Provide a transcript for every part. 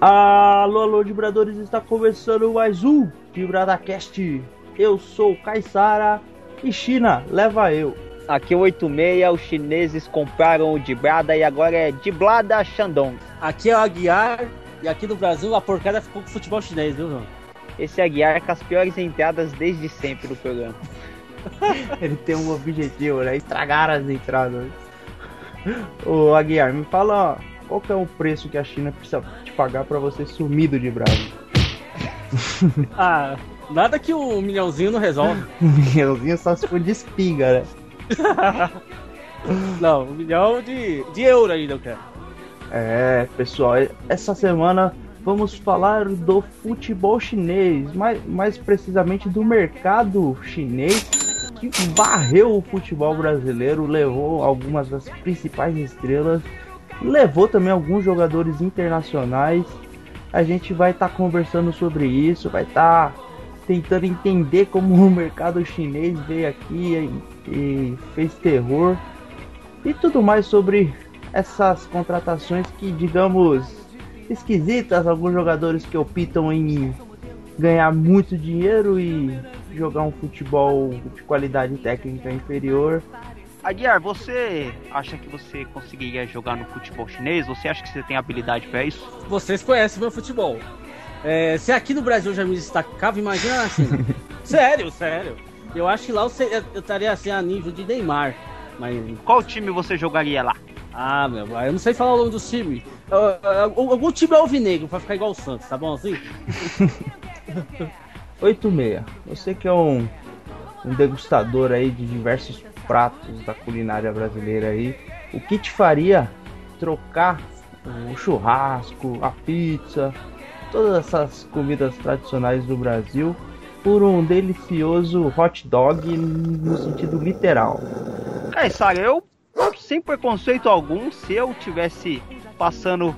Alô, alô, vibradores, está começando mais um VibradaCast. Eu sou Kaysara e China, leva eu. Aqui é 86, os chineses compraram o Dibrada e agora é Diblada Shandong. Aqui é o Aguiar e aqui no Brasil a porcada ficou com futebol chinês, viu, João? Esse é Aguiar com as piores entradas desde sempre do programa. Ele tem um objetivo, né? Estragar as entradas. Ô Aguiar, me fala qual que é o preço que a China precisa te pagar para você sumir do Dibrada? ah, nada que um milhãozinho não resolve. um milhãozinho só se for de espiga, né? não, um milhão de, de euro ainda eu quero. É, pessoal, essa semana vamos falar do futebol chinês, mais, mais precisamente do mercado chinês que varreu o futebol brasileiro, levou algumas das principais estrelas levou também alguns jogadores internacionais. A gente vai estar tá conversando sobre isso, vai estar tá tentando entender como o mercado chinês veio aqui e, e fez terror e tudo mais sobre essas contratações que, digamos, esquisitas. Alguns jogadores que optam em ganhar muito dinheiro e jogar um futebol de qualidade técnica inferior. Aguiar, você acha que você conseguiria jogar no futebol chinês? Você acha que você tem habilidade para isso? Vocês conhecem meu futebol. É, se aqui no Brasil já me destacava, imagina assim. sério, sério. Eu acho que lá eu, eu estaria assim a nível de Neymar. Mas... Qual time você jogaria lá? Ah, meu, eu não sei falar o nome do time. Algum time é alvinegro pra ficar igual o Santos, tá bom assim? 86. Você que é um, um degustador aí de diversos pratos da culinária brasileira aí, o que te faria trocar o churrasco, a pizza, todas essas comidas tradicionais do Brasil por um delicioso hot dog no sentido literal? É, sabe, eu sem preconceito algum, se eu tivesse passando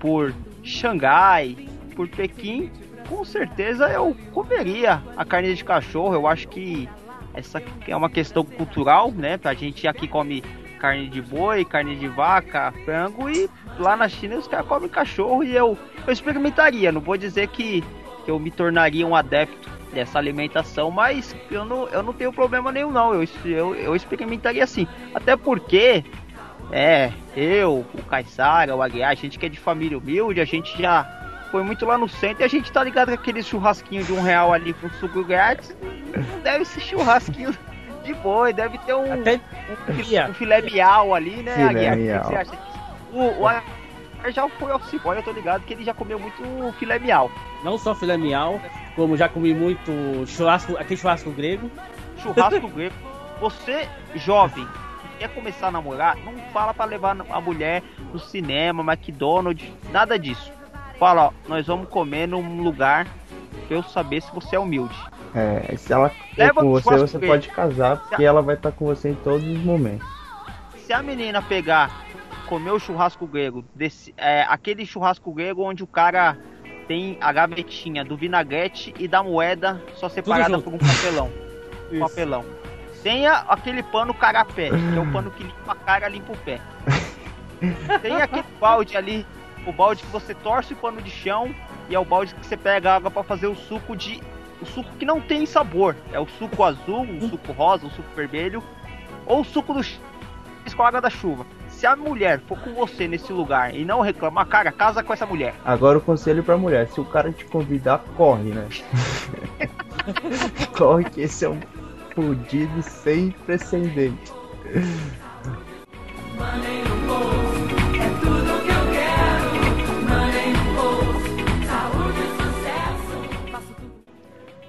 por Xangai, por Pequim, com certeza eu comeria a carne de cachorro. Eu acho que essa é uma questão cultural, né? A gente aqui come carne de boi, carne de vaca, frango e lá na China os caras comem cachorro e eu, eu experimentaria. Não vou dizer que, que eu me tornaria um adepto dessa alimentação, mas eu não, eu não tenho problema nenhum não. Eu, eu, eu experimentaria sim. Até porque é, eu, o Caissara, o Aguiar, a gente que é de família humilde, a gente já foi muito lá no centro e a gente tá ligado com aquele churrasquinho de um real ali com suco grátis. Não deve ser churrasquinho de boi, deve ter um, Até... um, um filé miau ali, né, filé Aguiar? O que você acha disso? O, o já foi ao boy, eu tô ligado que ele já comeu muito filé miau. Não só filé miau, como já comi muito churrasco, aquele churrasco grego. Churrasco grego. Você, jovem, quer começar a namorar, não fala para levar a mulher no cinema, McDonald's, nada disso fala, ó, nós vamos comer num lugar pra eu saber se você é humilde. É, se ela for com você, você pode casar, porque a... ela vai estar com você em todos os momentos. Se a menina pegar, comer o churrasco grego, desse, é, aquele churrasco grego onde o cara tem a gavetinha do vinagrete e da moeda só separada por um papelão. um papelão. Tenha aquele pano carapé, que é o pano que limpa a cara, limpa o pé. Tem aquele balde ali o balde que você torce o pano de chão e é o balde que você pega água para fazer o suco de o suco que não tem sabor. É o suco azul, o suco rosa, o suco vermelho ou o suco do com a água da chuva. Se a mulher for com você nesse lugar e não reclamar, cara, casa com essa mulher. Agora o conselho pra mulher, se o cara te convidar, corre, né? corre que esse é um fudido sem precedente.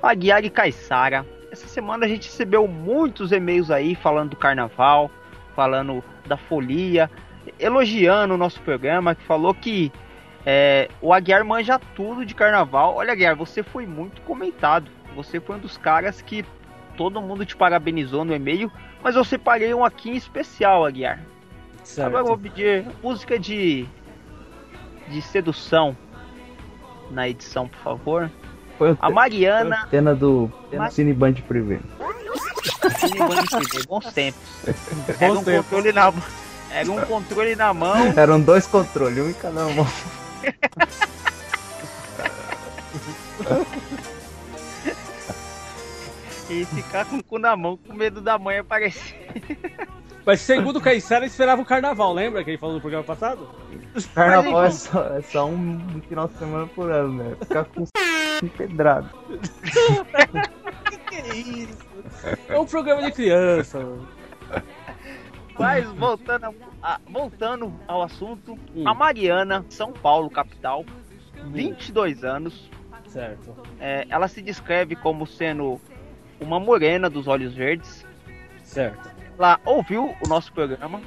Aguiar e Caissara. Essa semana a gente recebeu muitos e-mails aí falando do carnaval, falando da folia, elogiando o nosso programa, que falou que é, o Aguiar manja tudo de carnaval. Olha, Aguiar, você foi muito comentado. Você foi um dos caras que todo mundo te parabenizou no e-mail, mas eu separei um aqui em especial, Aguiar. Certo. Agora eu vou pedir música de de sedução na edição, por favor. Foi A Mariana. Antena do Mas- Cine Band Privé. Cineband TV, bons tempos. Era um controle na mão. Era um controle na mão Eram dois controles, um em cada mão. e ficar com o cu na mão com medo da mãe aparecer. Mas segundo o Caissara, esperava o carnaval, lembra que ele falou no programa passado? Carnaval é só, é só um final de semana por ano, né? Ficar com empedrado. Que isso? É um programa de criança, mano. Mas voltando, a- a- voltando ao assunto, Hum. a Mariana, São Paulo, capital, 22 anos. Certo. É, ela se descreve como sendo uma morena dos olhos verdes. Certo. Ela ouviu o nosso programa.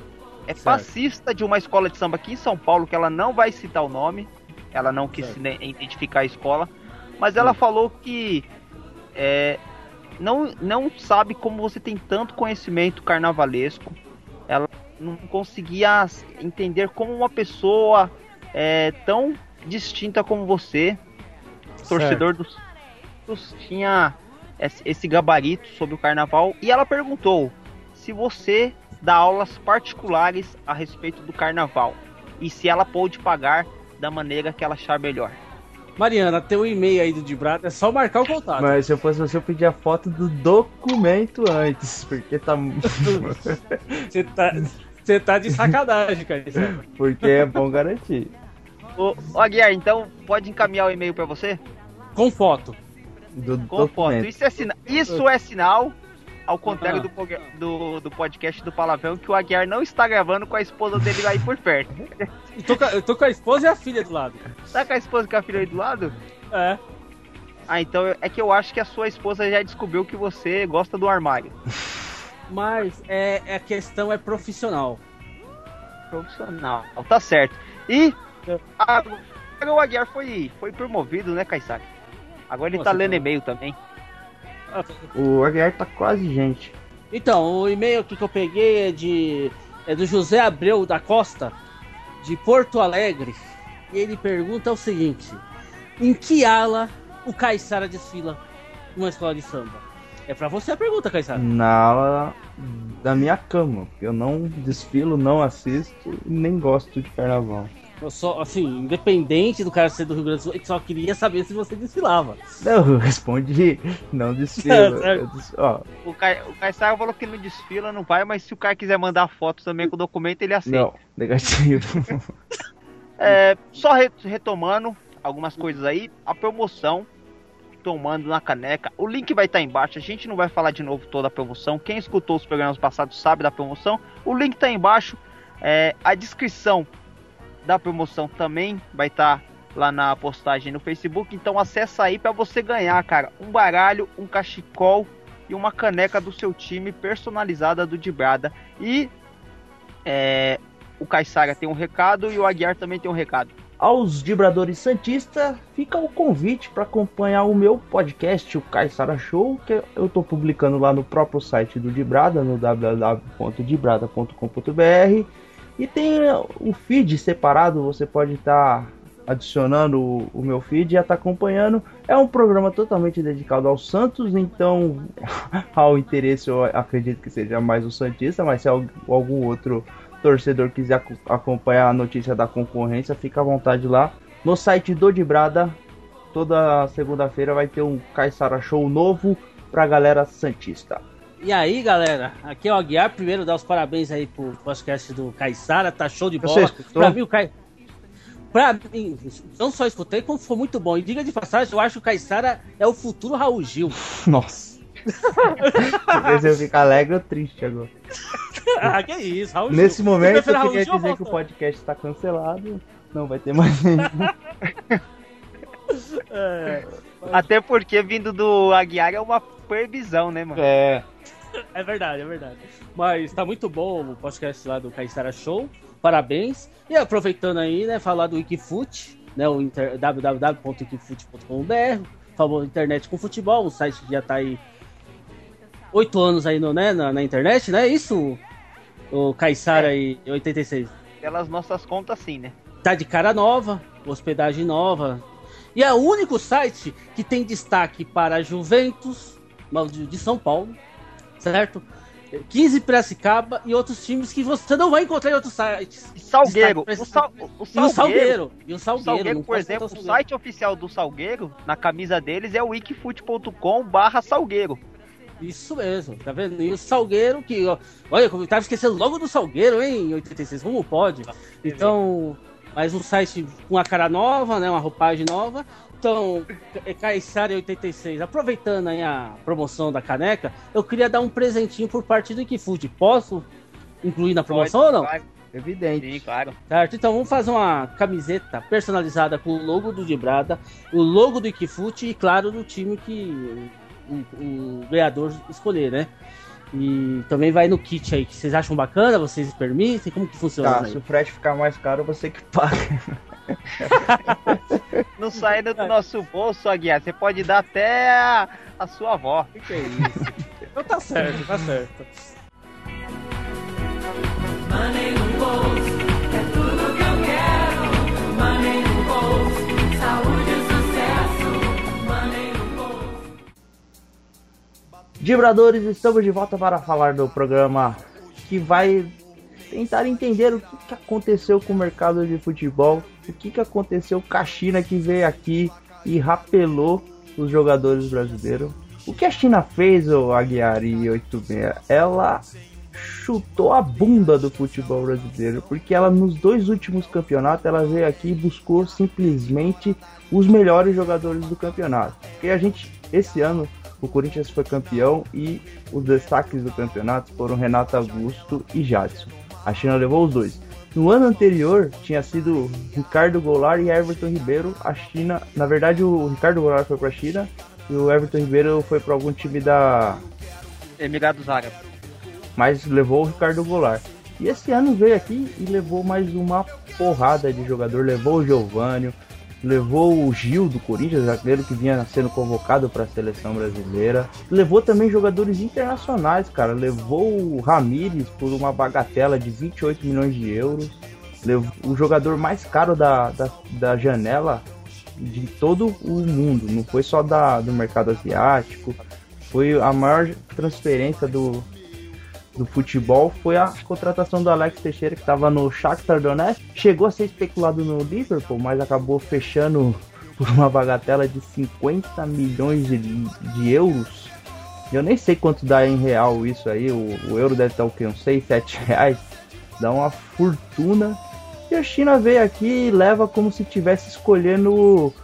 É Certo. passista de uma escola de samba aqui em São Paulo, que ela não vai citar o nome. Ela não quis Certo. identificar a escola. Mas ela Hum. falou que é, não, não sabe como você tem tanto conhecimento carnavalesco. Ela não conseguia entender como uma pessoa é, tão distinta como você, torcedor dos, dos tinha esse, esse gabarito sobre o carnaval e ela perguntou se você dá aulas particulares a respeito do carnaval e se ela pode pagar da maneira que ela achar melhor. Mariana, tem um e-mail aí do Dibrado, é só marcar o contato. Mas se eu fosse você, eu pedia a foto do documento antes, porque tá. Você tá, você tá de sacanagem, cara. porque é bom garantir. Ô, ô Aguiar, então pode encaminhar o e-mail para você? Com foto. Do Com foto. documento. Isso é, sina- isso é sinal, ao contrário Ah. do, do, do podcast do Palavrão, que o Aguiar não está gravando com a esposa dele aí por perto. Eu tô, com a- eu tô com a esposa e a filha do lado. Tá com a esposa com a filha aí do lado? É. Ah, então é que eu acho que a sua esposa já descobriu que você gosta do armário. Mas é, é a questão é profissional. Profissional. Tá certo. E agora o Aguiar foi, foi promovido, né, Kaysar? Agora ele Nossa, tá lendo então. e-mail também. O Aguiar tá quase gente. Então, o e-mail aqui que eu peguei é de é do José Abreu da Costa, de Porto Alegre. E ele pergunta o seguinte: Em que ala o Caissara desfila numa escola de samba? É pra você a pergunta, Caissara. Na aula da minha cama, porque eu não desfilo, não assisto e nem gosto de carnaval. Eu só, assim, independente do cara ser do Rio Grande do Sul, eu só queria saber se você desfilava. Não, eu respondi, não desfilo. Certo, certo. Eu des- Ó, O, Kai, o Kaysar falou que não desfila, não vai, mas se o cara quiser mandar fotos também com o documento, ele aceita. não, negativo. É, só re- retomando algumas coisas aí, a promoção tomando na caneca. O link vai estar embaixo. A gente não vai falar de novo toda a promoção. Quem escutou os programas passados sabe da promoção. O link tá embaixo. É, a descrição da promoção também vai estar lá na postagem no Facebook. Então acessa aí para você ganhar, cara, um baralho, um cachecol e uma caneca do seu time personalizada do Dibrada. E é, o Caissara tem um recado e o Aguiar também tem um recado. Aos Vibradores Santista, fica o convite para acompanhar o meu podcast, o Caissara Show, que eu tô publicando lá no próprio site do Dibrada, no www.dibrada.com.br. E tem o feed separado, você pode estar adicionando o, meu feed e já tá acompanhando. É um programa totalmente dedicado ao Santos, então ao interesse eu acredito que seja mais o Santista, mas se al- algum outro torcedor quiser aco- acompanhar a notícia da concorrência, fica à vontade lá. No site do Dibrada, toda segunda-feira vai ter um Caissara Show novo pra galera Santista. E aí, galera, aqui é o Aguiar. Primeiro, dar os parabéns aí pro podcast do Caissara, tá show de bola. Pra mim, o Cai... Pra mim, não só escutei, como foi muito bom. E diga de passagem, eu acho que o Caissara é o futuro Raul Gil. Nossa. Talvez eu ficar alegre ou triste agora. ah, que isso, Raul Nesse Gil. momento eu Raul queria Gil dizer que o podcast está cancelado. Não vai ter mais nenhum. É, Até porque vindo do Aguiar é uma previsão, né, mano? É. é verdade, é verdade. Mas tá muito bom o podcast lá do Caissara Show. Parabéns. E aproveitando aí, né, falar do Wikifoot, né, o inter... www.wikifoot.com.br, famoso internet com futebol, um site que já tá aí oito anos aí no, né, na, na internet, né? Isso, o Caissara e 86. Pelas nossas contas, sim, né? Tá de cara nova, hospedagem nova. E é o único site que tem destaque para Juventus de São Paulo, certo? 15 Piracicaba e outros times que você não vai encontrar em outros sites. Salgueiro. O, sal, o, Salgueiro. E o Salgueiro. E o Salgueiro, Salgueiro por exemplo, o site oficial do Salgueiro, na camisa deles é o wikifut.com barra Salgueiro. Isso mesmo, tá vendo? E o Salgueiro, que. Ó, olha, eu tava esquecendo logo do Salgueiro, hein, em 86. Como pode? Então. Mas um site com uma cara nova, né? Uma roupagem nova. Então, é Caissara 86, aproveitando aí a promoção da caneca, eu queria dar um presentinho por parte do Ikifood. Posso incluir na promoção Pode, ou não? Claro. Evidente. Sim, claro. Certo, então vamos fazer uma camiseta personalizada com o logo do Dibrada, o logo do Ikifood e, claro, do time que o, o ganhador escolher, né? E também vai no kit aí, que vocês acham bacana, vocês permitem? Como que funciona? Tá, se o frete ficar mais caro, você que paga. Não saindo do nosso bolso, Aguiar. Você pode dar até a, a sua avó. O que, é isso? então tá certo, tá certo. Money no bolso, é tudo que eu quero. Money no bolso, saúde e sucesso. Money no bolso. Vibradores, estamos de volta para falar do programa que vai tentar entender o que, que aconteceu com o mercado de futebol, o que, que aconteceu com a China que veio aqui e rapelou os jogadores brasileiros. O que a China fez, o Aguiar e 86, ela chutou a bunda do futebol brasileiro, porque ela nos dois últimos campeonatos ela veio aqui e buscou simplesmente os melhores jogadores do campeonato. Porque a gente esse ano o Corinthians foi campeão e os destaques do campeonato foram Renato Augusto e Jadson. A China levou os dois. No ano anterior tinha sido Ricardo Goulart e Everton Ribeiro. A China, na verdade, o Ricardo Goulart foi para a China e o Everton Ribeiro foi para algum time da Emirados Árabes. Mas levou o Ricardo Goulart. E esse ano veio aqui e levou mais uma porrada de jogador. Levou o Giovanni, levou o Gil do Corinthians, zagueiro que vinha sendo convocado para a seleção brasileira. Levou também jogadores internacionais, cara. Levou o Ramires por uma bagatela de 28 milhões de euros. Levou o jogador mais caro da, da, da janela de todo o mundo. Não foi só da, do mercado asiático. Foi a maior transferência do, do futebol foi a contratação do Alex Teixeira, que estava no Shakhtar Donetsk. Chegou a ser especulado no Liverpool, mas acabou fechando por uma bagatela de 50 milhões de, de euros. Eu nem sei quanto dá em real isso aí. O, o euro deve estar o quê? Uns 6, 7 reais. Dá uma fortuna. E a China veio aqui e leva como se estivesse escolhendo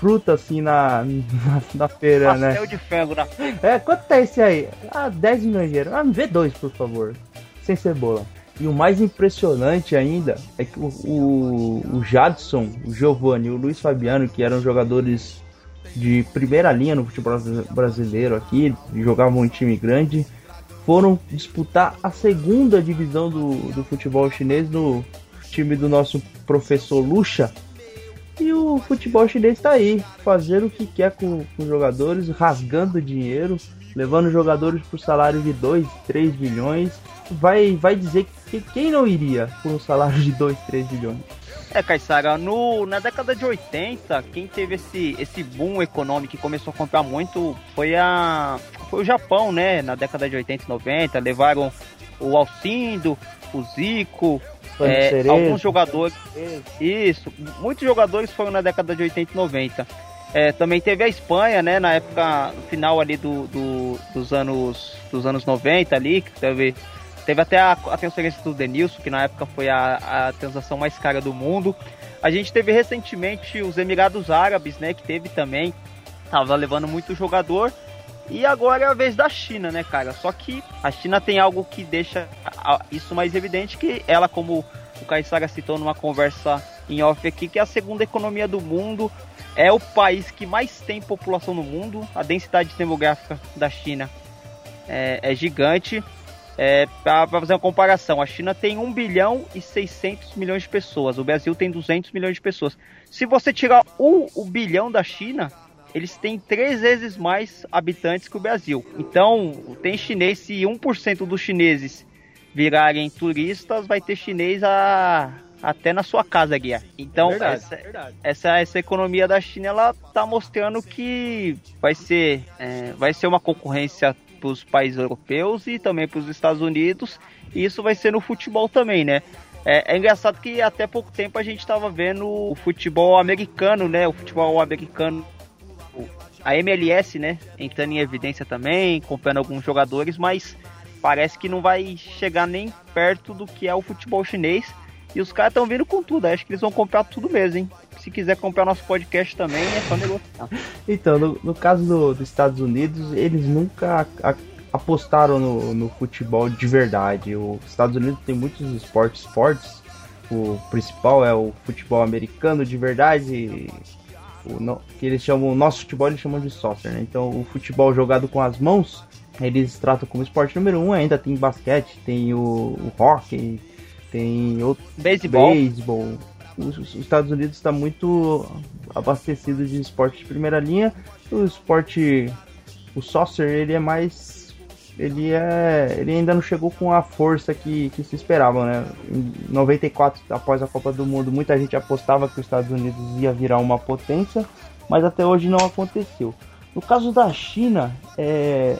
fruta assim na, na, na feira, Pastel né? Pastel de frango na É, quanto tá esse aí? Ah, 10 milhões de euros. Ah, me vê dois, por favor. Sem cebola. E o mais impressionante ainda é que o, o, o Jadson, o Giovanni e o Luiz Fabiano, que eram jogadores de primeira linha no futebol brasileiro aqui, jogavam um time grande, foram disputar a segunda divisão do, do futebol chinês no time do nosso professor Lucha, e o futebol chinês está aí, fazendo o que quer com, os jogadores, rasgando dinheiro, levando jogadores por salário de 2, 3 milhões. Vai, vai dizer que quem não iria por um salário de 2, 3 milhões? É, Caissara, no, na década de 80, quem teve esse, esse boom econômico e começou a comprar muito foi, a, foi o Japão, né? Na década de 80 e 90, levaram o Alcindo, o Zico, é, alguns jogadores. Isso, muitos jogadores foram na década de 80 e 90. É, também teve a Espanha, né, na época, no final ali do, do, dos, anos, dos anos 90 ali, que teve, teve até a, a transferência do Denilson, que na época foi a, a transação mais cara do mundo. A gente teve recentemente os Emirados Árabes, né, que teve também, tava levando muito jogador. E agora é a vez da China, né, cara? Só que a China tem algo que deixa isso mais evidente, que ela, como o Caissara citou numa conversa em off aqui, que é a segunda economia do mundo, é o país que mais tem população no mundo, a densidade demográfica da China é, é gigante. É, para fazer uma comparação, a China tem 1 bilhão e 600 milhões de pessoas, o Brasil tem 200 milhões de pessoas. Se você tirar o, o bilhão da China, eles têm três vezes mais habitantes que o Brasil. Então, tem chinês, se 1% dos chineses virarem turistas, vai ter chinês a, até na sua casa, Guia. Então, verdade, essa, verdade. essa, essa economia da China, ela tá mostrando que vai ser, é, vai ser uma concorrência para os países europeus e também para os Estados Unidos. E isso vai ser no futebol também, né? É, é, engraçado que até pouco tempo a gente estava vendo o futebol americano, né? O futebol americano, a MLS, né? Entrando em evidência também, comprando alguns jogadores, mas parece que não vai chegar nem perto do que é o futebol chinês. E os caras estão vindo com tudo, acho que eles vão comprar tudo mesmo, hein? Se quiser comprar nosso podcast também, é só negociar. Então, no, no caso do, dos Estados Unidos, eles nunca a, apostaram no, no, futebol de verdade. Os Estados Unidos tem muitos esportes fortes. O principal é o futebol americano de verdade. O, no, que eles chamam, o nosso futebol eles chamam de soccer, né? Então, o futebol jogado com as mãos, eles tratam como esporte número um. Ainda tem basquete, tem o, o hockey, tem outro beisebol. beisebol. Os, os Estados Unidos está muito abastecido de esporte de primeira linha. O esporte, o soccer, ele é mais ele é ele ainda não chegou com a força que, que se esperava, né? Em 94, após a Copa do Mundo, muita gente apostava que os Estados Unidos ia virar uma potência, mas até hoje não aconteceu. No caso da China, é,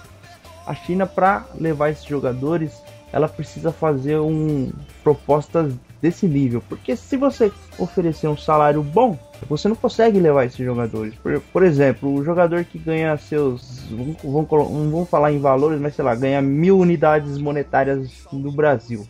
a China para levar esses jogadores ela precisa fazer um propostas desse nível, porque se você oferecer um salário bom, você não consegue levar esses jogadores. Por, por exemplo, o jogador que ganha seus, vamos, vamos, falar em valores, mas sei lá, ganha mil unidades monetárias no Brasil.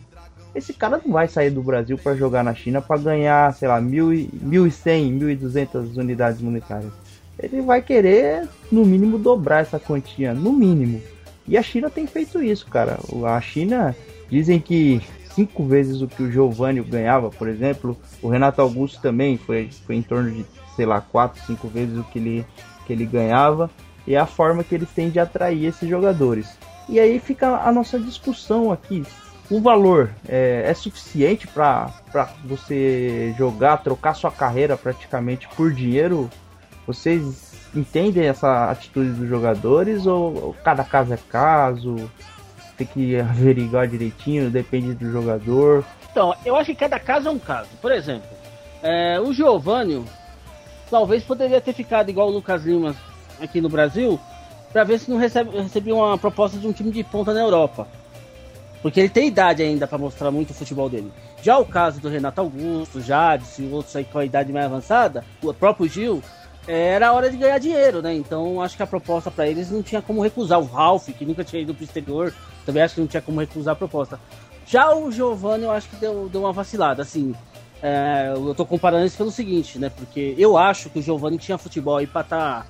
Esse cara não vai sair do Brasil para jogar na China para ganhar, sei lá, mil e, mil e cem, mil e duzentas unidades monetárias. Ele vai querer, no mínimo, dobrar essa quantia, no mínimo. E a China tem feito isso, cara. A China dizem que cinco vezes o que o Giovanni ganhava, por exemplo. O Renato Augusto também foi, foi em torno de, sei lá, quatro, cinco vezes o que ele, que ele ganhava. E é a forma que eles têm de atrair esses jogadores. E aí fica a nossa discussão aqui. O valor é, é suficiente para você jogar, trocar sua carreira praticamente por dinheiro? Vocês entendem essa atitude dos jogadores ou cada caso é caso? Tem que averiguar direitinho, depende do jogador. Então, eu acho que cada caso é um caso. Por exemplo, é, o Giovanni talvez poderia ter ficado igual o Lucas Lima aqui no Brasil para ver se não recebe, recebia uma proposta de um time de ponta na Europa. Porque ele tem idade ainda para mostrar muito o futebol dele. Já o caso do Renato Augusto, Jadson e outros aí com a idade mais avançada, o próprio Gil, era hora de ganhar dinheiro, né? Então acho que a proposta para eles não tinha como recusar. O Ralph, que nunca tinha ido pro exterior, também acho que não tinha como recusar a proposta. Já o Giovanni, eu acho que deu, deu uma vacilada, assim. É, eu tô comparando isso pelo seguinte, né? Porque eu acho que o Giovanni tinha futebol aí pra estar tá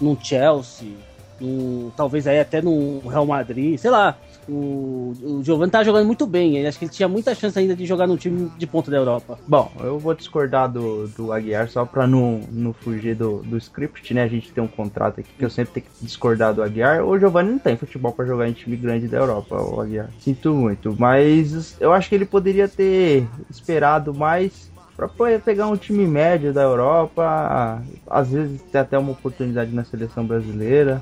no Chelsea, no, talvez aí até no Real Madrid, sei lá. O, o Giovanni tá jogando muito bem. Ele acho que ele tinha muita chance ainda de jogar no time de ponta da Europa. Bom, eu vou discordar do, do Aguiar só pra não, não fugir do, do script, né? A gente tem um contrato aqui que eu sempre tenho que discordar do Aguiar. O Giovanni não tem futebol para jogar em time grande da Europa, o Aguiar. Sinto muito. Mas eu acho que ele poderia ter esperado mais para pegar um time médio da Europa, às vezes ter até uma oportunidade na seleção brasileira.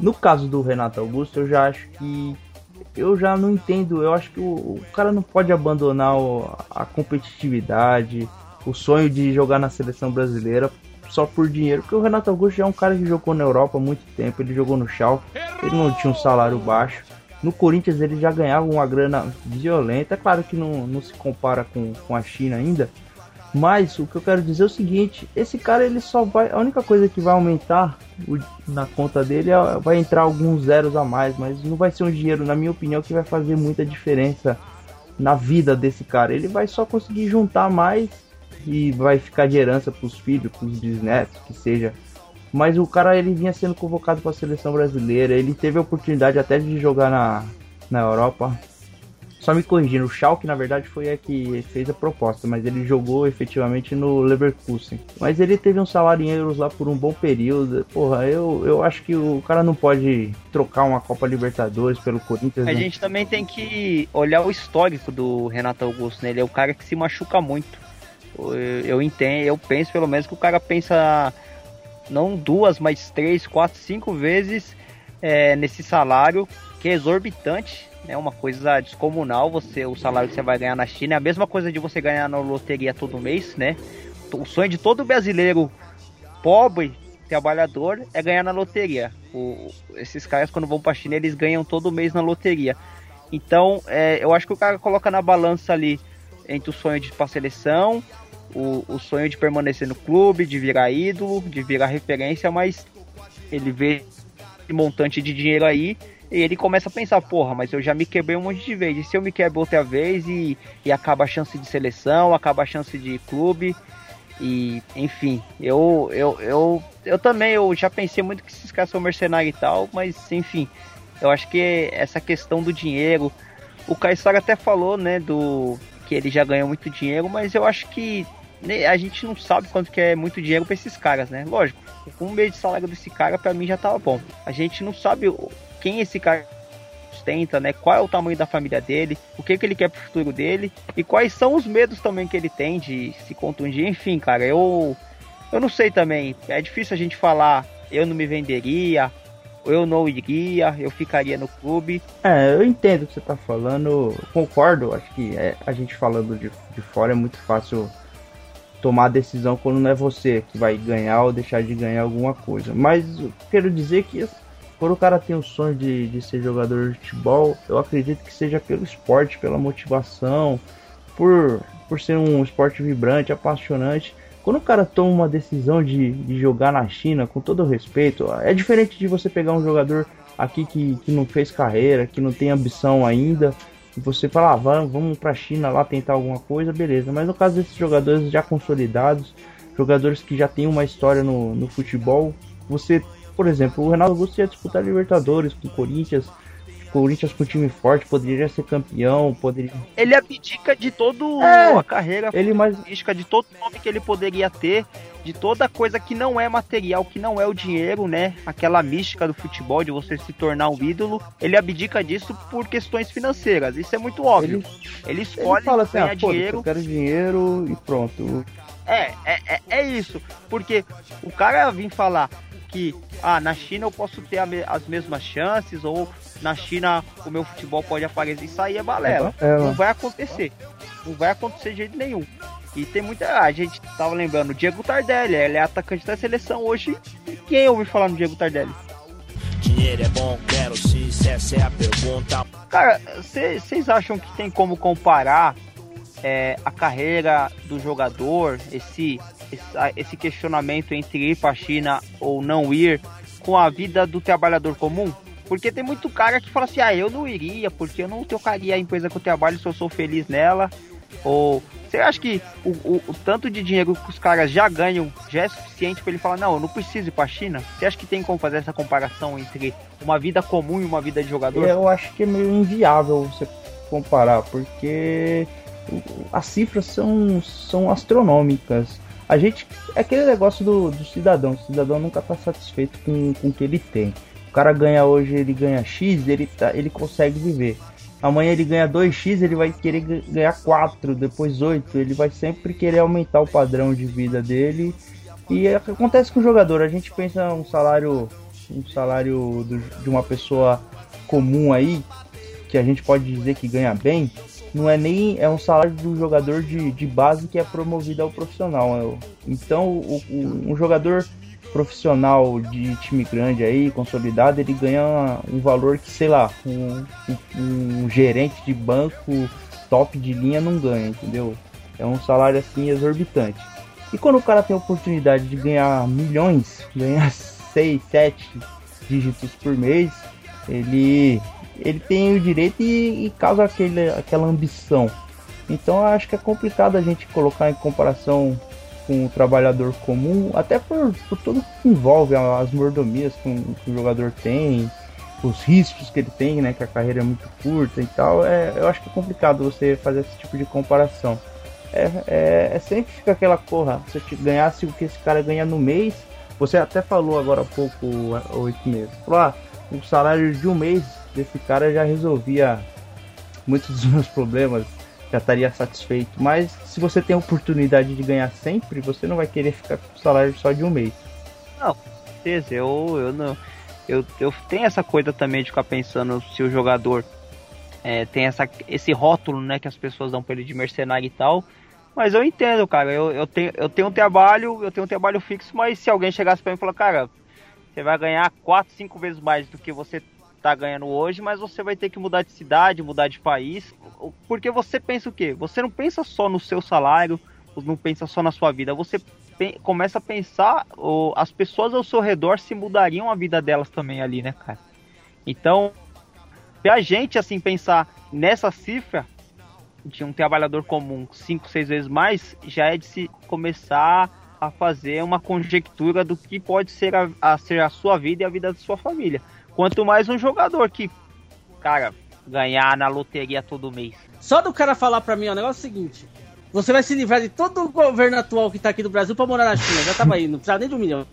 No caso do Renato Augusto, eu já acho que. Eu já não entendo. Eu acho que o, o cara não pode abandonar o, a competitividade, o sonho de jogar na seleção brasileira só por dinheiro. Porque o Renato Augusto já é um cara que jogou na Europa há muito tempo. Ele jogou no Schalke, ele não tinha um salário baixo. No Corinthians ele já ganhava uma grana violenta. É claro que não, não se compara com, com a China ainda. Mas o que eu quero dizer é o seguinte: esse cara ele só vai. A única coisa que vai aumentar o, na conta dele é, vai entrar alguns zeros a mais, mas não vai ser um dinheiro, na minha opinião, que vai fazer muita diferença na vida desse cara. Ele vai só conseguir juntar mais e vai ficar de herança para os filhos, para os bisnetos, que seja. Mas o cara ele vinha sendo convocado para a seleção brasileira, ele teve a oportunidade até de jogar na, na Europa só me corrigindo, o Schalke na verdade foi a que fez a proposta, mas ele jogou efetivamente no Leverkusen. Mas ele teve um salário em euros lá por um bom período. Porra, eu, eu acho que o cara não pode trocar uma Copa Libertadores pelo Corinthians. A né? gente também tem que olhar o histórico do Renato Augusto, né? Ele é o cara que se machuca muito. Eu, eu entendo, eu penso pelo menos que o cara pensa não duas, mas três, quatro, cinco vezes é, nesse salário que é exorbitante É uma coisa descomunal você o salário que você vai ganhar na China. É a mesma coisa de você ganhar na loteria todo mês, né? O sonho de todo brasileiro pobre, trabalhador, é ganhar na loteria. O, esses caras, quando vão pra China, eles ganham todo mês na loteria. Então, é, eu acho que o cara coloca na balança ali entre o sonho de ir pra seleção, o, o sonho de permanecer no clube, de virar ídolo, de virar referência, mas ele vê esse montante de dinheiro aí e ele começa a pensar, porra, mas eu já me quebrei um monte de vezes. E se eu me quebro outra vez e, e acaba a chance de seleção, acaba a chance de clube. E, enfim, eu, eu, eu, eu também eu já pensei muito que esses caras são mercenários e tal, mas enfim, eu acho que essa questão do dinheiro, o Caissara até falou, né, do que ele já ganhou muito dinheiro, mas eu acho que né, a gente não sabe quanto que é muito dinheiro para esses caras, né? Lógico, um mês de salário desse cara, para mim já tava bom. A gente não sabe quem esse cara sustenta, né? Qual é o tamanho da família dele, o que, que ele quer pro futuro dele e quais são os medos também que ele tem de se contundir. Enfim, cara, eu eu não sei também. É difícil a gente falar. Eu não me venderia, eu não iria, eu ficaria no clube. É, eu entendo o que você tá falando, concordo. Acho que é, a gente falando de, de fora é muito fácil tomar a decisão quando não é você que vai ganhar ou deixar de ganhar alguma coisa. Mas quero dizer que quando o cara tem o sonho de, de ser jogador de futebol, eu acredito que seja pelo esporte, pela motivação, por, por ser um esporte vibrante, apaixonante. Quando o cara toma uma decisão de, de jogar na China, com todo respeito, é diferente de você pegar um jogador aqui que, que não fez carreira, que não tem ambição ainda, e você fala, ah, vamos, vamos pra China lá tentar alguma coisa, beleza. Mas no caso desses jogadores já consolidados, jogadores que já têm uma história no, no futebol, você por exemplo, o Renato Augusto ia disputar Libertadores com o Corinthians. Corinthians com time forte, poderia ser campeão, poderia. Ele abdica de toda é, a carreira ele mais de todo o nome que ele poderia ter, de toda coisa que não é material, que não é o dinheiro, né? Aquela mística do futebol de você se tornar um ídolo. Ele abdica disso por questões financeiras. Isso é muito óbvio. Ele, ele escolhe ele fala assim, ganhar ah, dinheiro. Eu quero dinheiro e pronto. É, é, é, é isso. Porque o cara vir falar, que ah, na China eu posso ter me as mesmas chances ou na China o meu futebol pode aparecer. Isso aí é balela. É, é. Não vai acontecer. Não vai acontecer de jeito nenhum. E tem muita. A gente tava lembrando, o Diego Tardelli, ele é atacante da seleção hoje. E quem ouviu falar no Diego Tardelli? Dinheiro é bom, quero se essa é a pergunta. Cara, vocês acham que tem como comparar é, a carreira do jogador, esse, esse questionamento entre ir para a China ou não ir, com a vida do trabalhador comum? Porque tem muito cara que fala assim, ah, eu não iria, porque eu não trocaria a empresa que eu trabalho se eu sou feliz nela. Ou você acha que o, o, o, tanto de dinheiro que os caras já ganham já é suficiente para ele falar, não, eu não preciso ir para a China? Você acha que tem como fazer essa comparação entre uma vida comum e uma vida de jogador? Eu acho que é meio inviável você comparar, porque as cifras são, são astronômicas. A gente. É aquele negócio do, do cidadão. O cidadão nunca está satisfeito com, com o que ele tem. O cara ganha hoje, ele ganha X, ele, tá, ele consegue viver. Amanhã ele ganha 2x, ele vai querer ganhar 4, depois 8. Ele vai sempre querer aumentar o padrão de vida dele. E é acontece com o jogador. A gente pensa um salário, um salário do, de uma pessoa comum aí, que a gente pode dizer que ganha bem não é nem é um salário do jogador de, de base que é promovido ao profissional. Né? Então, o, o, um jogador profissional de time grande aí, consolidado, ele ganha um valor que, sei lá, um, um, um gerente de banco top de linha não ganha, entendeu? É um salário assim exorbitante. E quando o cara tem a oportunidade de ganhar milhões, ganhar 6, 7 dígitos por mês, ele ele tem o direito e, e causa aquele, aquela ambição. Então eu acho que é complicado a gente colocar em comparação com o trabalhador comum, até por, por tudo que envolve as mordomias que, um, que o jogador tem, os riscos que ele tem, né? Que a carreira é muito curta e tal. É, eu acho que é complicado você fazer esse tipo de comparação. É, é, é sempre fica aquela porra, se te ganhasse o que esse cara ganha no mês, você até falou agora há pouco, oito meses. Falou, ah, salário de um mês desse cara já resolvia muitos dos meus problemas, já estaria satisfeito. Mas se você tem a oportunidade de ganhar sempre, você não vai querer ficar com salário só de um mês. Não, certeza, eu, eu não. Eu, eu tenho essa coisa também de ficar pensando se o jogador é, tem essa, esse rótulo, né, que as pessoas dão pra ele de mercenário e tal. Mas eu entendo, cara. Eu, eu, tenho, eu tenho um trabalho, eu tenho um trabalho fixo, mas se alguém chegasse pra mim e falar, cara, você vai ganhar 4, 5 vezes mais do que você tá ganhando hoje, mas você vai ter que mudar de cidade, mudar de país. Porque você pensa o quê? Você não pensa só no seu salário, não pensa só na sua vida. Você começa a pensar, as pessoas ao seu redor se mudariam a vida delas também ali, né, cara? Então, se a gente assim pensar nessa cifra de um trabalhador comum 5, 6 vezes mais, já é de se começar a fazer uma conjectura do que pode ser a, a, ser a sua vida e a vida da sua família. Quanto mais um jogador que, cara, ganhar na loteria todo mês. Só do cara falar pra mim, o negócio é o seguinte: você vai se livrar de todo o governo atual que tá aqui do Brasil pra morar na China. Já tava aí, não precisava nem de um milhão.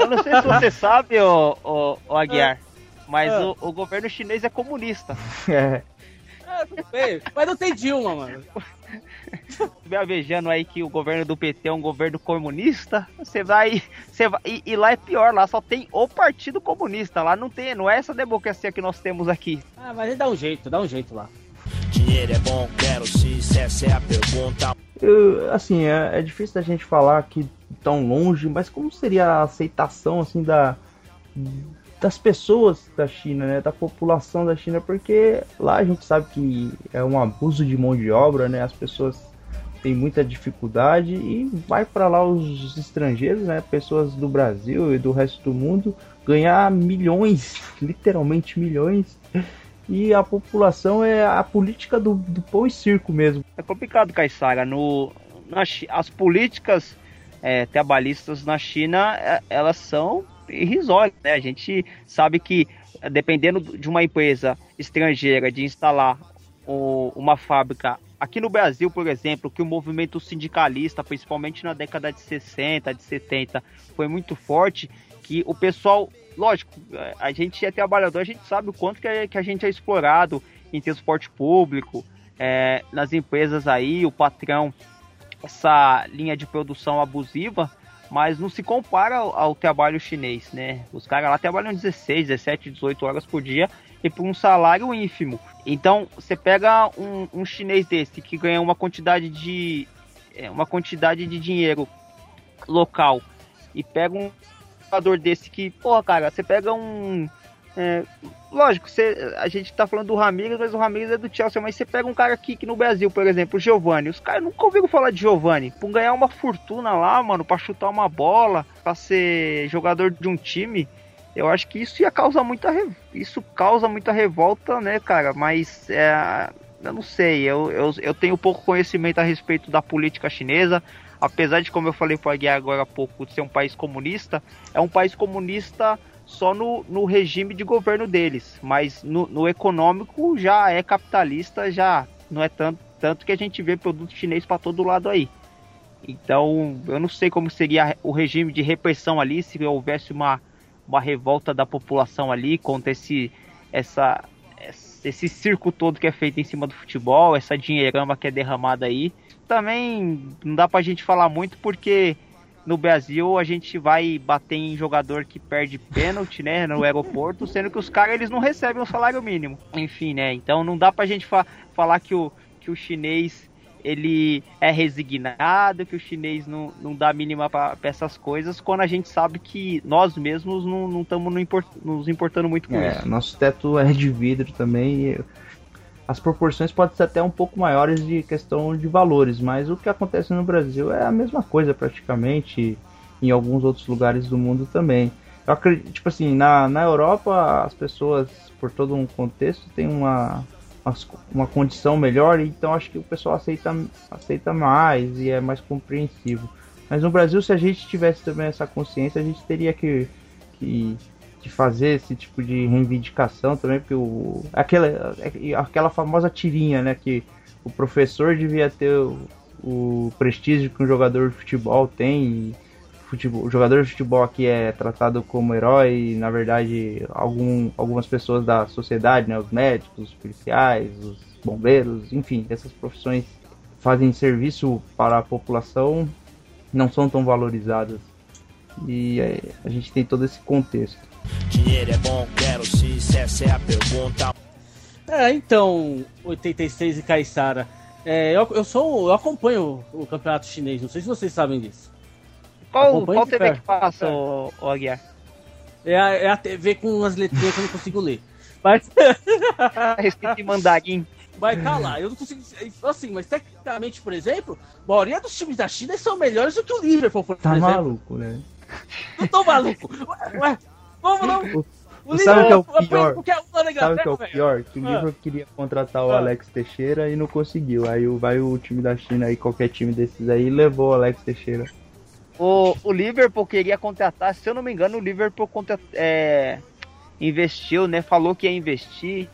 Eu não sei se você sabe, ô, ô, ô Aguiar, mas é. o, o governo chinês é comunista. É. É, mas não tem Dilma, mano. Vejando aí que o governo do PT é um governo comunista, você vai, você vai e, e, lá é pior, lá só tem o Partido Comunista, lá não tem, não é essa democracia que nós temos aqui. Ah, mas ele dá um jeito, dá um jeito lá. Dinheiro é bom, quero se essa é a pergunta. Eu, assim, é, é difícil da gente falar aqui tão longe, mas como seria a aceitação assim da das pessoas da China, né, da população da China, porque lá a gente sabe que é um abuso de mão de obra, né, as pessoas têm muita dificuldade e vai para lá os estrangeiros, né, pessoas do Brasil e do resto do mundo ganhar milhões, literalmente milhões. E a população é a política do, do pão e circo mesmo. É complicado, Caissara. No, na, as políticas é, trabalhistas na China, é, elas são irrisório, né? A gente sabe que dependendo de uma empresa estrangeira de instalar o, uma fábrica aqui no Brasil, por exemplo, que o movimento sindicalista, principalmente na década de 60, de 70, foi muito forte, que o pessoal, lógico, a gente é trabalhador, a gente sabe o quanto que, é, que a gente é explorado em transporte público, é, nas empresas aí, o patrão, essa linha de produção abusiva, mas não se compara ao, ao trabalho chinês, né? Os caras lá trabalham 16, 17, 18 horas por dia e por um salário ínfimo. Então, você pega um, um chinês desse que ganha uma quantidade de é, uma quantidade de dinheiro local e pega um jogador desse que, porra, cara, você pega um é, lógico, você, a gente tá falando do Ramires, mas o Ramires é do Chelsea, mas você pega um cara aqui que no Brasil, por exemplo, o Giovanni, os caras nunca ouviram falar de Giovanni, por ganhar uma fortuna lá, mano, para chutar uma bola, para ser jogador de um time, eu acho que isso ia causar muita isso causa muita revolta, né, cara, mas é, eu não sei, eu, eu, eu tenho pouco conhecimento a respeito da política chinesa, apesar de, como eu falei para Guiar agora há pouco, ser um país comunista, é um país comunista só no, no regime de governo deles, mas no, no econômico já é capitalista, já não é tanto, tanto que a gente vê produto chinês para todo lado aí. Então, eu não sei como seria o regime de repressão ali se houvesse uma, uma revolta da população ali contra esse, essa, esse circo todo que é feito em cima do futebol, essa dinheirama que é derramada aí. Também não dá pra gente falar muito porque no Brasil a gente vai bater em jogador que perde pênalti, né, no aeroporto, sendo que os caras eles não recebem o salário mínimo. Enfim, né? Então não dá pra gente fa falar que o, que o chinês ele é resignado, que o chinês não, não dá mínima para essas coisas, quando a gente sabe que nós mesmos não estamos import, nos importando muito com é, isso. Nosso teto é de vidro também as proporções podem ser até um pouco maiores de questão de valores, mas o que acontece no Brasil é a mesma coisa praticamente, em alguns outros lugares do mundo também. Eu acredito, tipo assim, na, na Europa as pessoas, por todo um contexto, têm uma, uma, uma condição melhor, então acho que o pessoal aceita, aceita mais e é mais compreensivo. Mas no Brasil, se a gente tivesse também essa consciência, a gente teria que, que de fazer esse tipo de reivindicação também, porque o, aquela, aquela famosa tirinha, né, que o professor devia ter o, o prestígio que um jogador de futebol tem, futebol, o jogador de futebol aqui é tratado como herói, e, na verdade, algum, algumas pessoas da sociedade, né, os médicos, os policiais, os bombeiros, enfim, essas profissões fazem serviço para a população não são tão valorizadas. E é, a gente tem todo esse contexto. Dinheiro é bom, quero se essa é a pergunta. É, então, 86 e Caissara. É, eu, eu sou. Eu acompanho o, o campeonato chinês, não sei se vocês sabem disso. Qual, qual TV que passa, o, o Aguiar? É a, é a TV com umas letrinhas que eu não consigo ler. Mas. Escrito em mandarim. Vai calar, eu não consigo. Assim, mas tecnicamente, por exemplo, a maioria dos times da China são melhores do que o Liverpool, por tá exemplo. maluco, né? Não tô maluco. Ué, vamos não. O sabe o que é o pior? Sabe o que é o pior? Que o ah. Liverpool queria contratar o ah. Alex Teixeira e não conseguiu. Aí vai o time da China aí, qualquer time desses aí, levou o Alex Teixeira. O, o Liverpool queria contratar, se eu não me engano, o Liverpool contrat, é, investiu, né? Falou que ia investir,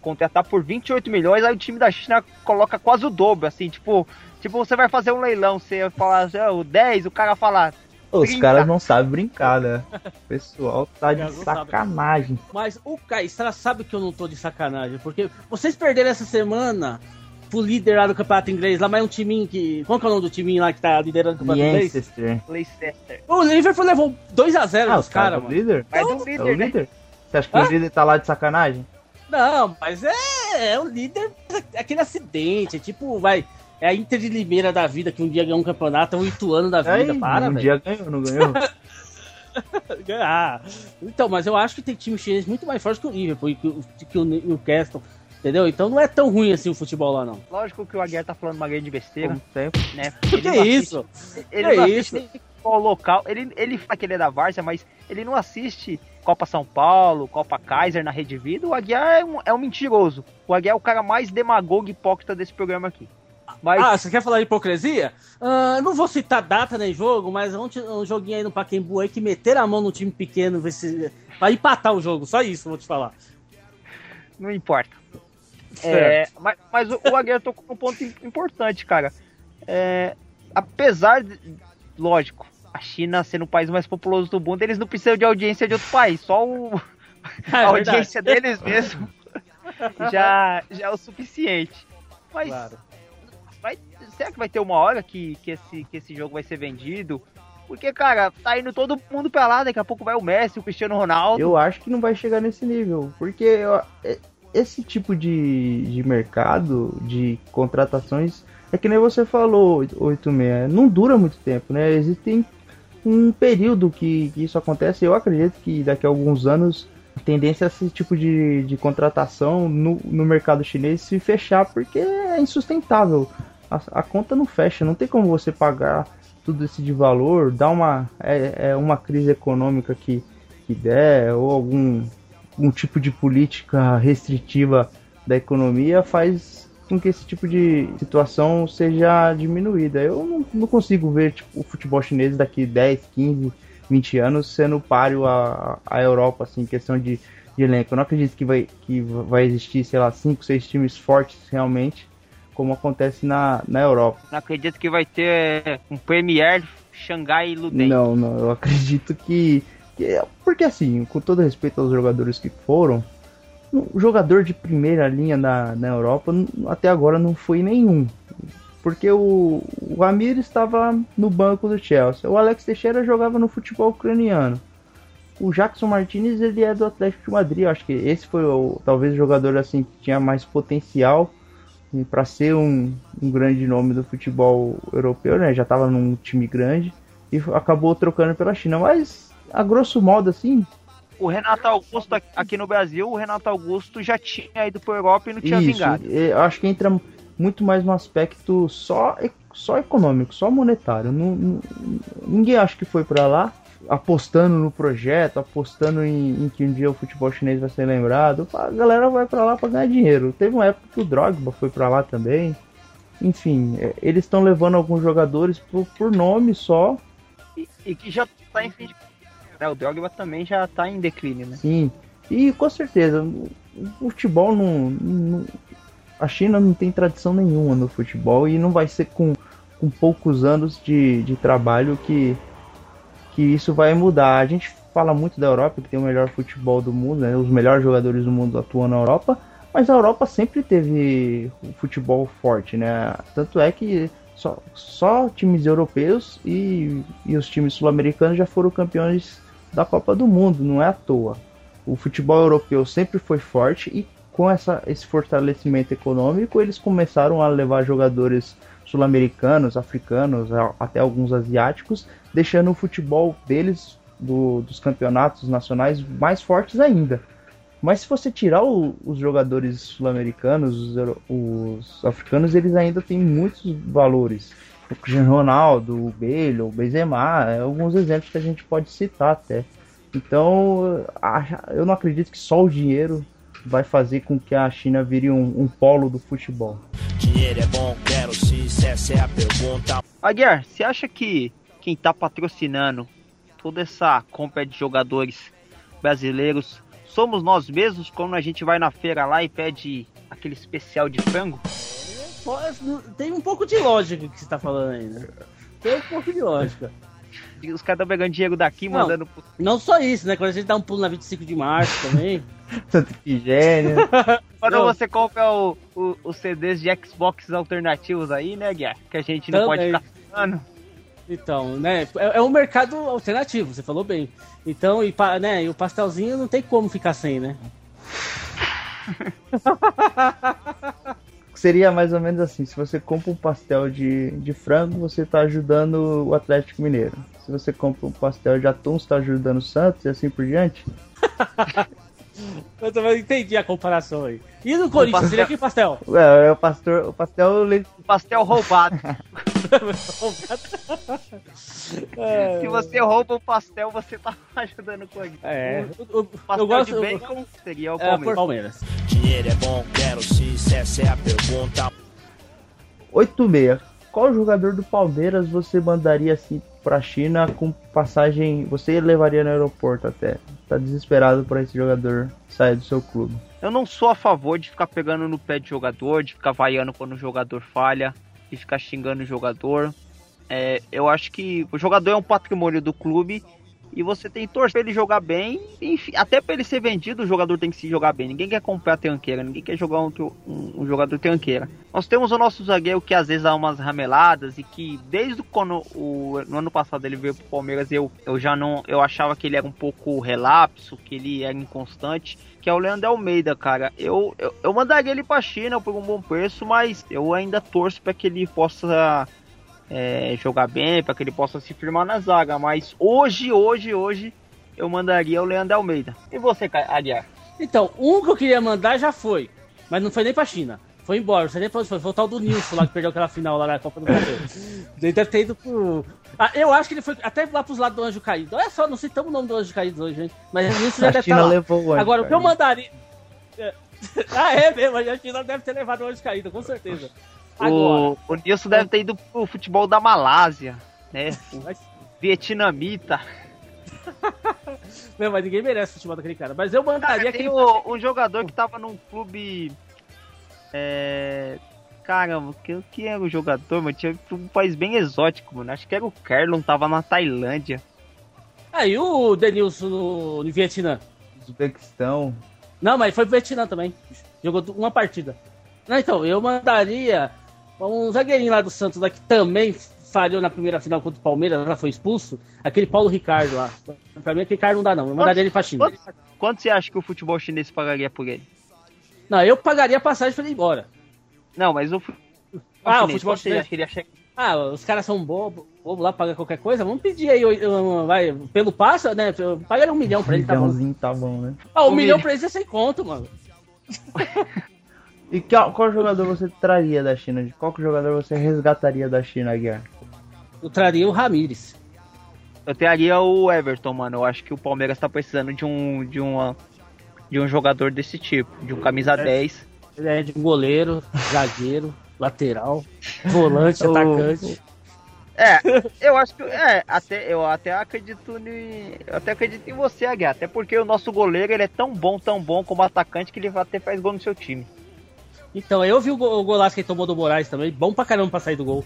contratar por 28 milhões, aí o time da China coloca quase o dobro, assim, tipo, tipo, você vai fazer um leilão, você fala assim, o 10, o cara fala. Os caras não sabem brincar, né? O pessoal tá de sacanagem. Mas o Caissara sabe que eu não tô de sacanagem, porque vocês perderam essa semana pro líder lá do campeonato inglês, lá, mas é um timinho que. Qual que é o nome do timinho lá que tá liderando o campeonato inglês? Leicester. O Liverpool levou 2x0 ah, dos caras, mano. Líder? Mas é o líder, é o líder. Né? Você acha que Hã? o líder tá lá de sacanagem? Não, mas é, é o líder, é aquele acidente, é tipo, vai. É a Inter de Limeira da vida, que um dia ganhou um campeonato, é um Ituano da vida, Aí, para, Um dia ganhou, não ganhou? ah, então, mas eu acho que tem time chinês muito mais forte que o Liverpool, que, que o Newcastle. Entendeu? Então não é tão ruim assim o futebol lá, não. Lógico que o Aguiar tá falando uma grande besteira. Tempo. Né? Ele que é isso? Ele que não é isso? futebol local. Ele, ele fala que ele é da Várzea, mas ele não assiste Copa São Paulo, Copa Kaiser na Rede Vida. O Aguiar é um, é um mentiroso. O Aguiar é o cara mais demagogo e hipócrita desse programa aqui. Mas... Ah, você quer falar de hipocrisia? Uh, não vou citar data nem jogo, mas ontem um joguinho aí no Paquembu aí que meteram a mão no time pequeno ver se... pra empatar o jogo, só isso vou te falar. Não importa. É, mas, mas o, o Aguirre tocou um ponto importante, cara. É, apesar de, lógico, a China sendo o país mais populoso do mundo, eles não precisam de audiência de outro país, só o, é a audiência deles mesmo já, já é o suficiente. Mas claro. Será que vai ter uma hora que, que, esse, que esse jogo vai ser vendido? Porque, cara, tá indo todo mundo pra lá, daqui a pouco vai o Messi, o Cristiano Ronaldo. Eu acho que não vai chegar nesse nível, porque é, esse tipo de, de mercado, de contratações, é que nem você falou, 86, não dura muito tempo, né? Existem um período que, que isso acontece. Eu acredito que daqui a alguns anos a tendência é esse tipo de, de contratação no, no mercado chinês se fechar, porque é insustentável. A, a conta não fecha, não tem como você pagar tudo esse de valor, dá uma, é, é uma crise econômica que, que der, ou algum um tipo de política restritiva da economia faz com que esse tipo de situação seja diminuída. Eu não, não consigo ver tipo, o futebol chinês daqui 10, 15, 20 anos sendo páreo à, à Europa, assim, questão de, de elenco. Eu não acredito que vai, que vai existir, sei lá, 5, 6 times fortes realmente, como acontece na, na Europa. Não acredito que vai ter um Premier Xangai e Ludem. Não, não, eu acredito que porque assim, com todo respeito aos jogadores que foram, o jogador de primeira linha na, na Europa até agora não foi nenhum. Porque o, o Amir estava no banco do Chelsea. O Alex Teixeira jogava no futebol ucraniano. O Jackson Martinez ele é do Atlético de Madrid. Eu acho que esse foi o, talvez o jogador assim que tinha mais potencial para ser um, um, grande nome do futebol europeu, né? Já estava num time grande e acabou trocando pela China. Mas a grosso modo, assim. O Renato Augusto aqui no Brasil, o Renato Augusto já tinha ido pro Europa e não tinha Isso, vingado. Eu acho que entra muito mais no aspecto só, só econômico, só monetário. Não, não, ninguém acha que foi para lá apostando no projeto, apostando em, em, que um dia o futebol chinês vai ser lembrado. A galera vai para lá para ganhar dinheiro. Teve uma época que o Drogba foi para lá também. Enfim, é, eles estão levando alguns jogadores por, por nome só. E, e que já tá em fim de né? O Drogba também já tá em declínio, né? Sim. E com certeza, o futebol não, não, A China não tem tradição nenhuma no futebol e não vai ser com, com poucos anos de, de trabalho que, que isso vai mudar. A gente fala muito da Europa, que tem o melhor futebol do mundo, né? Os melhores jogadores do mundo atuam na Europa, mas a Europa sempre teve futebol forte, né? Tanto é que só, só times europeus e, e os times sul-americanos já foram campeões da Copa do Mundo, não é à toa. O futebol europeu sempre foi forte e com essa, esse fortalecimento econômico, eles começaram a levar jogadores sul-americanos, africanos, até alguns asiáticos, deixando o futebol deles, do, dos campeonatos nacionais, mais fortes ainda. Mas se você tirar o, os jogadores sul-americanos, os, os, africanos, eles ainda têm muitos valores. O Cristiano Ronaldo, o Bale, o Benzema, é alguns exemplos que a gente pode citar até. Então, eu não acredito que só o dinheiro vai fazer com que a China vire um, um polo do futebol. Dinheiro é bom, quero sim, essa é a pergunta. Aguiar, você acha que quem está patrocinando toda essa compra de jogadores brasileiros somos nós mesmos quando a gente vai na feira lá e pede aquele especial de frango? Tem um pouco de lógica que você está falando ainda. Tem um pouco de lógica. Os caras estão pegando dinheiro daqui, não, mandando pro... Não só isso, né? Quando a gente dá um pulo na 25 de março também. Santo gênio. Quando não. você compra o, o, os CDs de Xbox alternativos aí, né, Guia? Que a gente não também. pode ficar falando. Então, né? É, é um mercado alternativo, você falou bem. Então, e, né, e o pastelzinho não tem como ficar sem, né? Seria mais ou menos assim: se você compra um pastel de, de frango, você está ajudando o Atlético Mineiro. Se você compra um pastel de atum, você está ajudando o Santos e assim por diante. Eu também entendi a comparação aí. E no Corinthians, pastel... seria que pastel? É, é o, pastor, o pastel. O pastel roubado. Se você rouba o pastel, você tá ajudando o Corinthians. É. O, o pastel eu gosto, de bacon seria o Palmeiras. É, Palmeiras. Dinheiro é bom, quero sim, essa é a pergunta. 86. Qual jogador do Palmeiras você mandaria assim pra China com passagem. Você levaria no aeroporto até. Tá desesperado por esse jogador sair do seu clube. Eu não sou a favor de ficar pegando no pé de jogador, de ficar vaiando quando o jogador falha, de ficar xingando o jogador. É, eu acho que o jogador é um patrimônio do clube e você tem que torcer pra ele jogar bem. Enfim, até para ele ser vendido, o jogador tem que se jogar bem. Ninguém quer comprar tranqueira, ninguém quer jogar um, um, um jogador tranqueira. Nós temos o nosso zagueiro que às vezes dá umas rameladas e que desde quando o, no ano passado ele veio pro Palmeiras, eu, eu já não. Eu achava que ele era um pouco relapso, que ele era inconstante. Que é o Leandro Almeida, cara. Eu, eu, eu mandaria ele pra China por um bom preço, mas eu ainda torço para que ele possa é, jogar bem, para que ele possa se firmar na zaga. Mas hoje, hoje, hoje, eu mandaria o Leandro Almeida. E você, Aguiar? Então, um que eu queria mandar já foi, mas não foi nem pra China. Foi embora, você nem foi, foi o tal do Nilson lá que perdeu aquela final lá na Copa do Brasil. Ele deve ter ido pro. Ah, eu acho que ele foi até lá pros lados do Anjo Caído. Olha só, não citamos o nome do Anjo Caído hoje, gente. Mas o Nilson já deve China estar. Tá lá. Agora, o que eu mandaria. ah, é mesmo, a China deve ter levado o Anjo Caído, com certeza. O, o Nilson deve ter ido pro futebol da Malásia, né? Vietnamita. Não, mas ninguém merece o futebol daquele cara. Mas eu mandaria cara, tem o, um jogador que tava num clube. É. Caramba, que, que era o jogador, mano? Tinha um país bem exótico, mano. Acho que era o Carlon, tava na Tailândia. Aí ah, o Denilson no, no Vietnã? Uzbequistão. Não, mas foi pro Vietnã também. Jogou uma partida. Não, então, eu mandaria um zagueirinho lá do Santos lá que também falhou na primeira final contra o Palmeiras, já foi expulso, aquele Paulo Ricardo lá. Pra mim aquele cara não dá não, eu mandaria ele pra China. Quanto, quanto, você acha que o futebol chinês pagaria por ele? Não, eu pagaria a passagem pra ele ir embora. Não, mas o, ah, chinês, o futebol chinês... Queria chegar... Ah, os caras são bobos, bobo lá, paga qualquer coisa, vamos pedir aí, vai, pelo passo, né, pagaria um milhão pra ele, tá bom. tá bom, né? Ah, um, um milhão pra ele é sem conto, mano. E qual, qual, jogador você traria da China? Qual jogador você resgataria da China, Guiar? Eu traria o Ramires. Eu traria o Everton, mano. Eu acho que o Palmeiras tá precisando de um de uma de um jogador desse tipo, de um camisa é, 10. Ele é de um goleiro, zagueiro, lateral, volante, atacante. É, eu acho que é, até eu até acredito em, eu até acredito em você, Aguiar, até porque o nosso goleiro ele é tão bom, tão bom como atacante que ele até faz gol no seu time. Então, eu vi o, o golaço que ele tomou do Moraes também. Bom pra caramba pra sair do gol.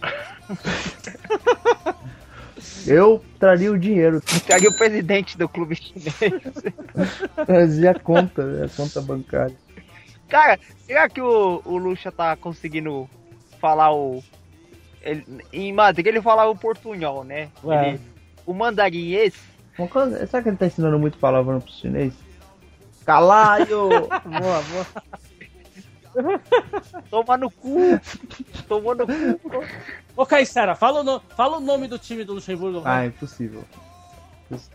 Eu traria o dinheiro. Traria o presidente do clube chinês. Trazia a conta, né? a conta bancária. Cara, será que o, o Lucha tá conseguindo falar o. Ele, em Madrid ele falava o portunhol, né? Ele, o mandarinês. Será que ele tá ensinando muito palavrão pro chinês? Calaio! Boa, boa. Toma no cu! Toma no cu! Ô, Caissara, fala, o no- fala o nome do time do Luxemburgo. Ah, impossível.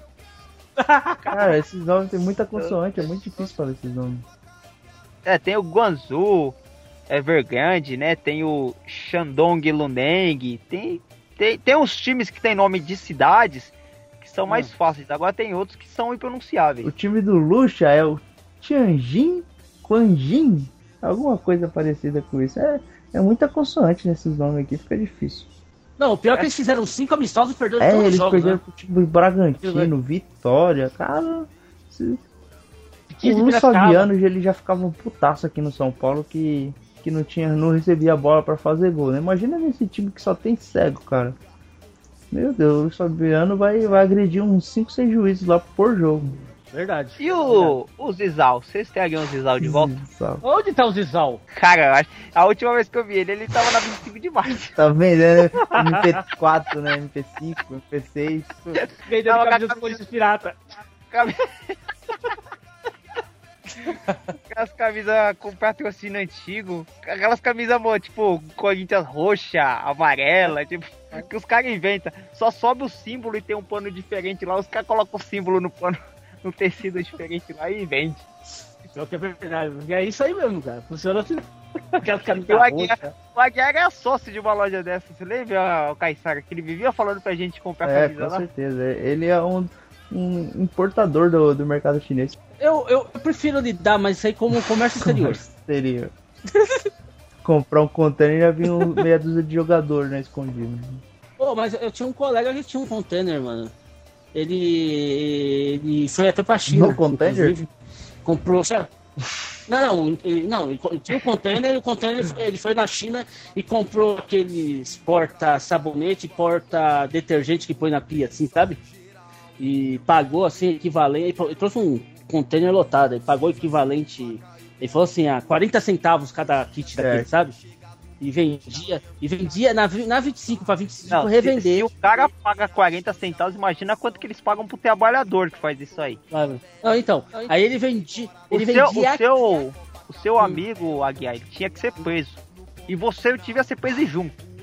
Cara, esses nomes tem muita consoante, é muito difícil falar esses nomes. É, tem o Guangzhou, Evergrande, né? Tem o Shandong Luneng, tem, tem, tem uns times que tem nome de cidades que são mais fáceis. Agora tem outros que são impronunciáveis. O time do Lucha é o Tianjin Quanjin? Alguma coisa parecida com isso. É, é muita consoante nesses nomes aqui, fica difícil. Não, o pior é que eles fizeram cinco amistosos e perderam É, todos os eles jogos, perderam né? do Bragantino, Vitória, cara. se- O Luiz. Fabiano ele já ficava um putaço aqui no São Paulo que, que não tinha, não recebia a bola pra fazer gol, né? Imagina nesse time que só tem cego, cara. Meu Deus, o Luiz Fabiano vai, vai agredir uns 5, 6 juízes lá por jogo. Verdade. E o, o Zizal? Vocês trariam o Zizal de volta? Sabe? Onde tá o Zizal? Cara, eu acho- a última vez que eu vi ele, ele tava na 25 de março. Tá vendendo MP4, né? MP5, MP6. Vendendo camisa dos camisa- Corinthians pirata. Aquelas camisas com patrocínio antigo. Aquelas camisas, tipo, Corinthians roxa, amarela, tipo, que os caras inventam. Só sobe o símbolo e tem um pano diferente lá, os caras colocam o símbolo no pano, no tecido diferente lá e vende. Pior que é verdade. É isso aí mesmo, cara. Funciona assim. Aqui- roxa. O Aguiar era sócio de uma loja dessa, você lembra, o Caissara, que ele vivia falando pra gente comprar É, camisa com lá? certeza. Ele é um, um importador do, do mercado chinês. Eu, eu, eu prefiro lidar, mas isso aí como comércio exterior. Seria. Comprar um container e já vinha um meia dúzia de jogador, né? Escondido. Pô, mas eu tinha um colega que tinha um container, mano. Ele, ele foi até pra China. No inclusive. Comprou. sabe? Não, não, ele, não, ele tinha um container o container ele foi na China e comprou aqueles porta-sabonete, porta-detergente que põe na pia, assim, sabe? E pagou assim, equivalente. Ele trouxe um container lotado, ele pagou equivalente. Ele falou assim, a 40 centavos cada kit daquele, Certo. sabe? E vendia, e vendia na, na 25 para 25 Não, se, revender. se o cara paga 40 centavos, imagina quanto que eles pagam pro trabalhador que faz isso aí. Sabe? Não, então, aí ele vendia, O ele seu, vendia o seu, o seu amigo, Aguiar, ele tinha que ser preso. E você, eu tive a ser preso junto.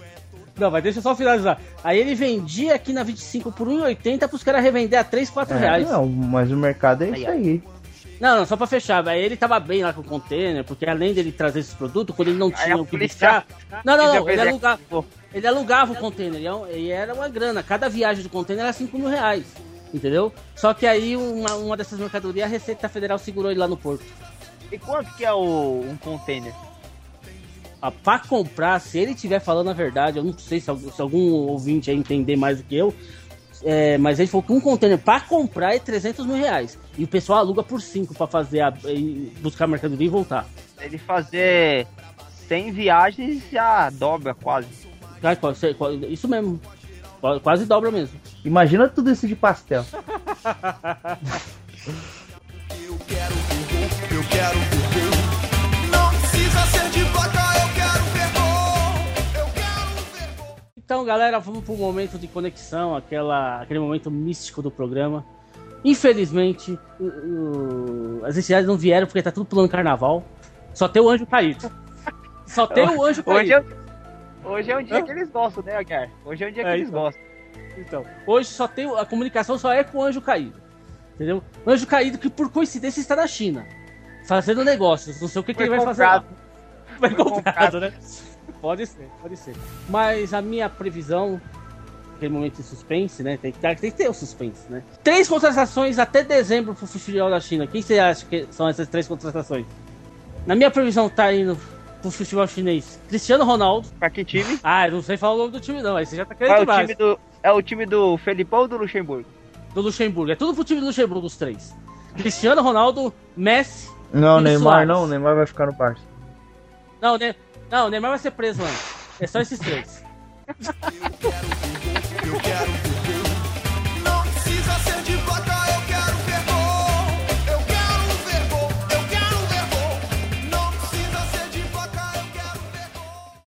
Não, mas deixa eu só finalizar. Aí ele vendia aqui na 25 por 1,80 pros caras revender a 3, 4 reais. É, não, mas o mercado é Aí, isso aí. Não, não, só pra fechar. Aí ele tava bem lá com o container, porque além dele trazer esses produtos, quando ele não tinha o que buscar. Não, não, não. Ele Ele alugava, ele alugava o container. E é E era uma grana. Cada viagem do container era 5 mil reais. Entendeu? Só que aí uma, uma dessas mercadorias, a Receita Federal segurou ele lá no porto. E quanto que é o, um container? Ah, pra comprar, se ele estiver falando a verdade, eu não sei se, algum- se algum ouvinte aí entender mais do que eu, é, mas ele falou que um container pra comprar é 300 mil reais. E o pessoal aluga por 5 pra fazer a, e buscar a mercadoria e voltar. Ele fazer 100 viagens já dobra quase. Ah, Isso mesmo. Qua- Quase dobra mesmo. Imagina tudo isso de pastel. Eu quero eu quero Então, galera, vamos pro momento de conexão, aquela, aquele momento místico do programa. Infelizmente, o- o- as entidades não vieram porque tá tudo pulando carnaval. Só tem o anjo caído. Só tem o anjo Hoje caído. é, hoje é um dia Hã? que eles gostam, né, Aguiar? Hoje é um dia que É, eles então. gostam. Então, hoje só tem a comunicação só é com o anjo caído. Entendeu? O anjo caído que por coincidência está na China, fazendo negócios. Não sei o que, que ele vai comprado. fazer. lá. Foi Foi comprado, né? Pode ser, pode ser. Mas a minha previsão, aquele momento de suspense, né? Tem que, tem que ter o suspense, né? Três contratações até dezembro pro futebol da China. Quem você acha que são essas três contratações? Na minha previsão tá indo pro futebol chinês Cristiano Ronaldo. Pra que time? Ah, eu não sei falar o nome do time não, aí você já tá É querendo o demais. time do, é o time do Felipão ou do Luxemburgo? do Luxemburgo. É tudo pro time do Luxemburgo, os três. Cristiano Ronaldo, Messi. Não, E Neymar Suárez. não, Neymar vai ficar no Barça. Não, ne... Não, o Neymar vai ser preso mano. É só esses três. Eu quero, eu quero.